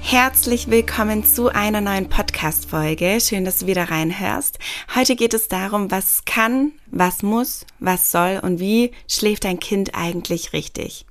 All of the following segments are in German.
Herzlich willkommen zu einer neuen Podcast-Folge. Schön, dass du wieder reinhörst. Heute geht es darum, was kann, was muss, was soll und wie schläft dein Kind eigentlich richtig.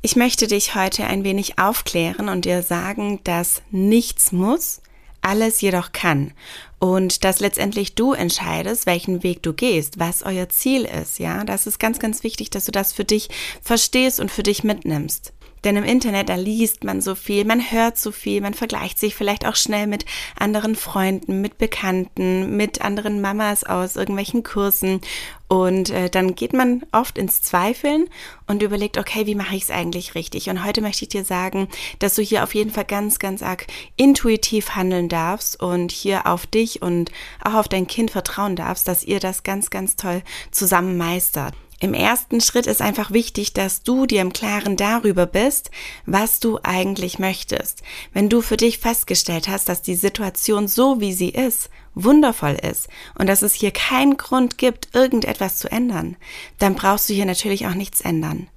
Ich möchte dich heute ein wenig aufklären und dir sagen, dass nichts muss, alles jedoch kann und dass letztendlich du entscheidest, welchen Weg du gehst, was euer Ziel ist, ja? Das ist ganz ganz wichtig, dass du das für dich verstehst und für dich mitnimmst. Denn im Internet, da liest man so viel, man hört so viel, man vergleicht sich vielleicht auch schnell mit anderen Freunden, mit Bekannten, mit anderen Mamas aus irgendwelchen Kursen. Und äh, dann geht man oft ins Zweifeln und überlegt, okay, wie mache ich es eigentlich richtig? Und heute möchte ich dir sagen, dass du hier auf jeden Fall ganz, ganz arg intuitiv handeln darfst und hier auf dich und auch auf dein Kind vertrauen darfst, dass ihr das ganz, ganz toll zusammen meistert. Im ersten Schritt ist einfach wichtig, dass du dir im Klaren darüber bist, was du eigentlich möchtest. Wenn du für dich festgestellt hast, dass die Situation so wie sie ist, wundervoll ist und dass es hier keinen Grund gibt, irgendetwas zu ändern, dann brauchst du hier natürlich auch nichts ändern.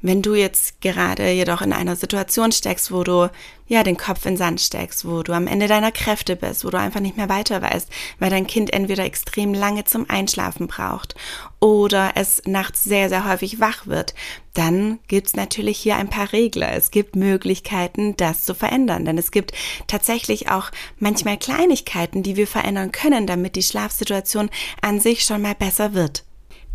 Wenn du jetzt gerade jedoch in einer Situation steckst, wo du ja den Kopf in Sand steckst, wo du am Ende deiner Kräfte bist, wo du einfach nicht mehr weiter weißt, weil dein Kind entweder extrem lange zum Einschlafen braucht oder es nachts sehr, sehr häufig wach wird, dann gibt's natürlich hier ein paar Regler. Es gibt Möglichkeiten, das zu verändern, denn es gibt tatsächlich auch manchmal Kleinigkeiten, die wir verändern können, damit die Schlafsituation an sich schon mal besser wird.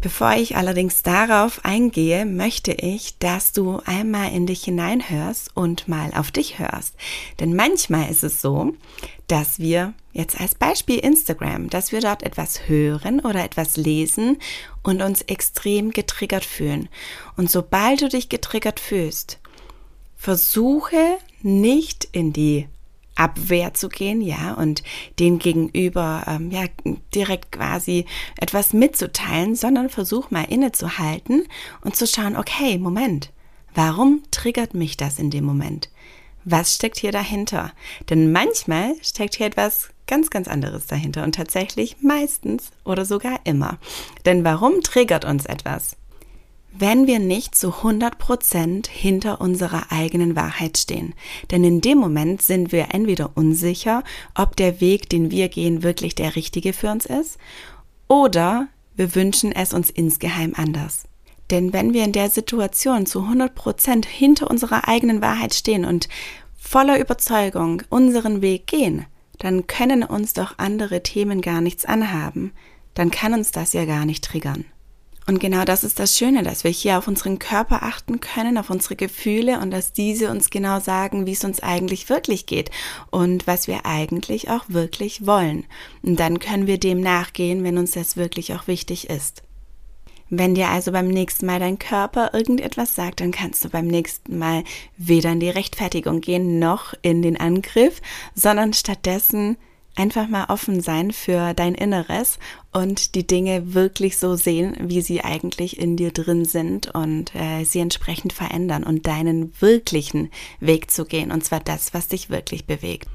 Bevor ich allerdings darauf eingehe, möchte ich, dass du einmal in dich hineinhörst und mal auf dich hörst. Denn manchmal ist es so, dass wir jetzt als Beispiel Instagram, dass wir dort etwas hören oder etwas lesen und uns extrem getriggert fühlen. Und sobald du dich getriggert fühlst, versuche nicht in die Abwehr zu gehen, ja, und den Gegenüber ähm, ja direkt quasi etwas mitzuteilen, sondern versuch mal innezuhalten und zu schauen, okay, Moment, warum triggert mich das in dem Moment? Was steckt hier dahinter? Denn manchmal steckt hier etwas ganz, ganz anderes dahinter und tatsächlich meistens oder sogar immer. Denn warum triggert uns etwas? Wenn wir nicht zu 100 Prozent hinter unserer eigenen Wahrheit stehen. Denn in dem Moment sind wir entweder unsicher, ob der Weg, den wir gehen, wirklich der richtige für uns ist, oder wir wünschen es uns insgeheim anders. Denn wenn wir in der Situation zu 100 Prozent hinter unserer eigenen Wahrheit stehen und voller Überzeugung unseren Weg gehen, dann können uns doch andere Themen gar nichts anhaben. Dann kann uns das ja gar nicht triggern. Und genau das ist das Schöne, dass wir hier auf unseren Körper achten können, auf unsere Gefühle und dass diese uns genau sagen, wie es uns eigentlich wirklich geht und was wir eigentlich auch wirklich wollen. Und dann können wir dem nachgehen, wenn uns das wirklich auch wichtig ist. Wenn dir also beim nächsten Mal dein Körper irgendetwas sagt, dann kannst du beim nächsten Mal weder in die Rechtfertigung gehen noch in den Angriff, sondern stattdessen einfach mal offen sein für dein Inneres und die Dinge wirklich so sehen, wie sie eigentlich in dir drin sind und äh, sie entsprechend verändern und deinen wirklichen Weg zu gehen und zwar das, was dich wirklich bewegt.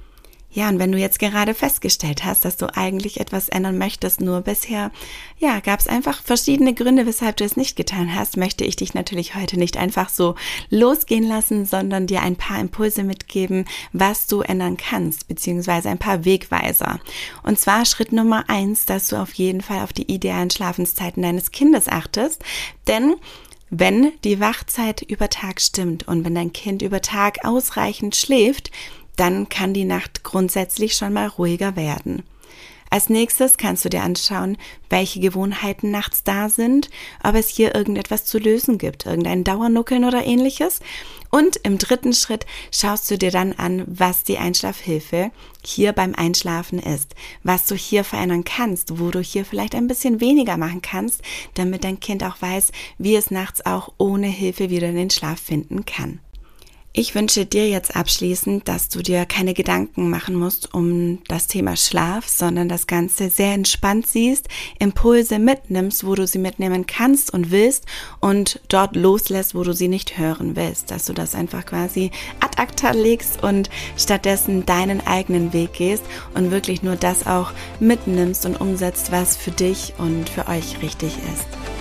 Ja, und wenn du jetzt gerade festgestellt hast, dass du eigentlich etwas ändern möchtest, nur bisher, ja, gab es einfach verschiedene Gründe, weshalb du es nicht getan hast, möchte ich dich natürlich heute nicht einfach so losgehen lassen, sondern dir ein paar Impulse mitgeben, was du ändern kannst, beziehungsweise ein paar Wegweiser. Und zwar Schritt Nummer eins, dass du auf jeden Fall auf die idealen Schlafenszeiten deines Kindes achtest, denn wenn die Wachzeit über Tag stimmt und wenn dein Kind über Tag ausreichend schläft, dann kann die Nacht grundsätzlich schon mal ruhiger werden. Als nächstes kannst du dir anschauen, welche Gewohnheiten nachts da sind, ob es hier irgendetwas zu lösen gibt, irgendein Dauernuckeln oder ähnliches. Und im dritten Schritt schaust du dir dann an, was die Einschlafhilfe hier beim Einschlafen ist, was du hier verändern kannst, wo du hier vielleicht ein bisschen weniger machen kannst, damit dein Kind auch weiß, wie es nachts auch ohne Hilfe wieder in den Schlaf finden kann. Ich wünsche dir jetzt abschließend, dass du dir keine Gedanken machen musst um das Thema Schlaf, sondern das Ganze sehr entspannt siehst, Impulse mitnimmst, wo du sie mitnehmen kannst und willst und dort loslässt, wo du sie nicht hören willst. Dass du das einfach quasi ad acta legst und stattdessen deinen eigenen Weg gehst und wirklich nur das auch mitnimmst und umsetzt, was für dich und für euch richtig ist.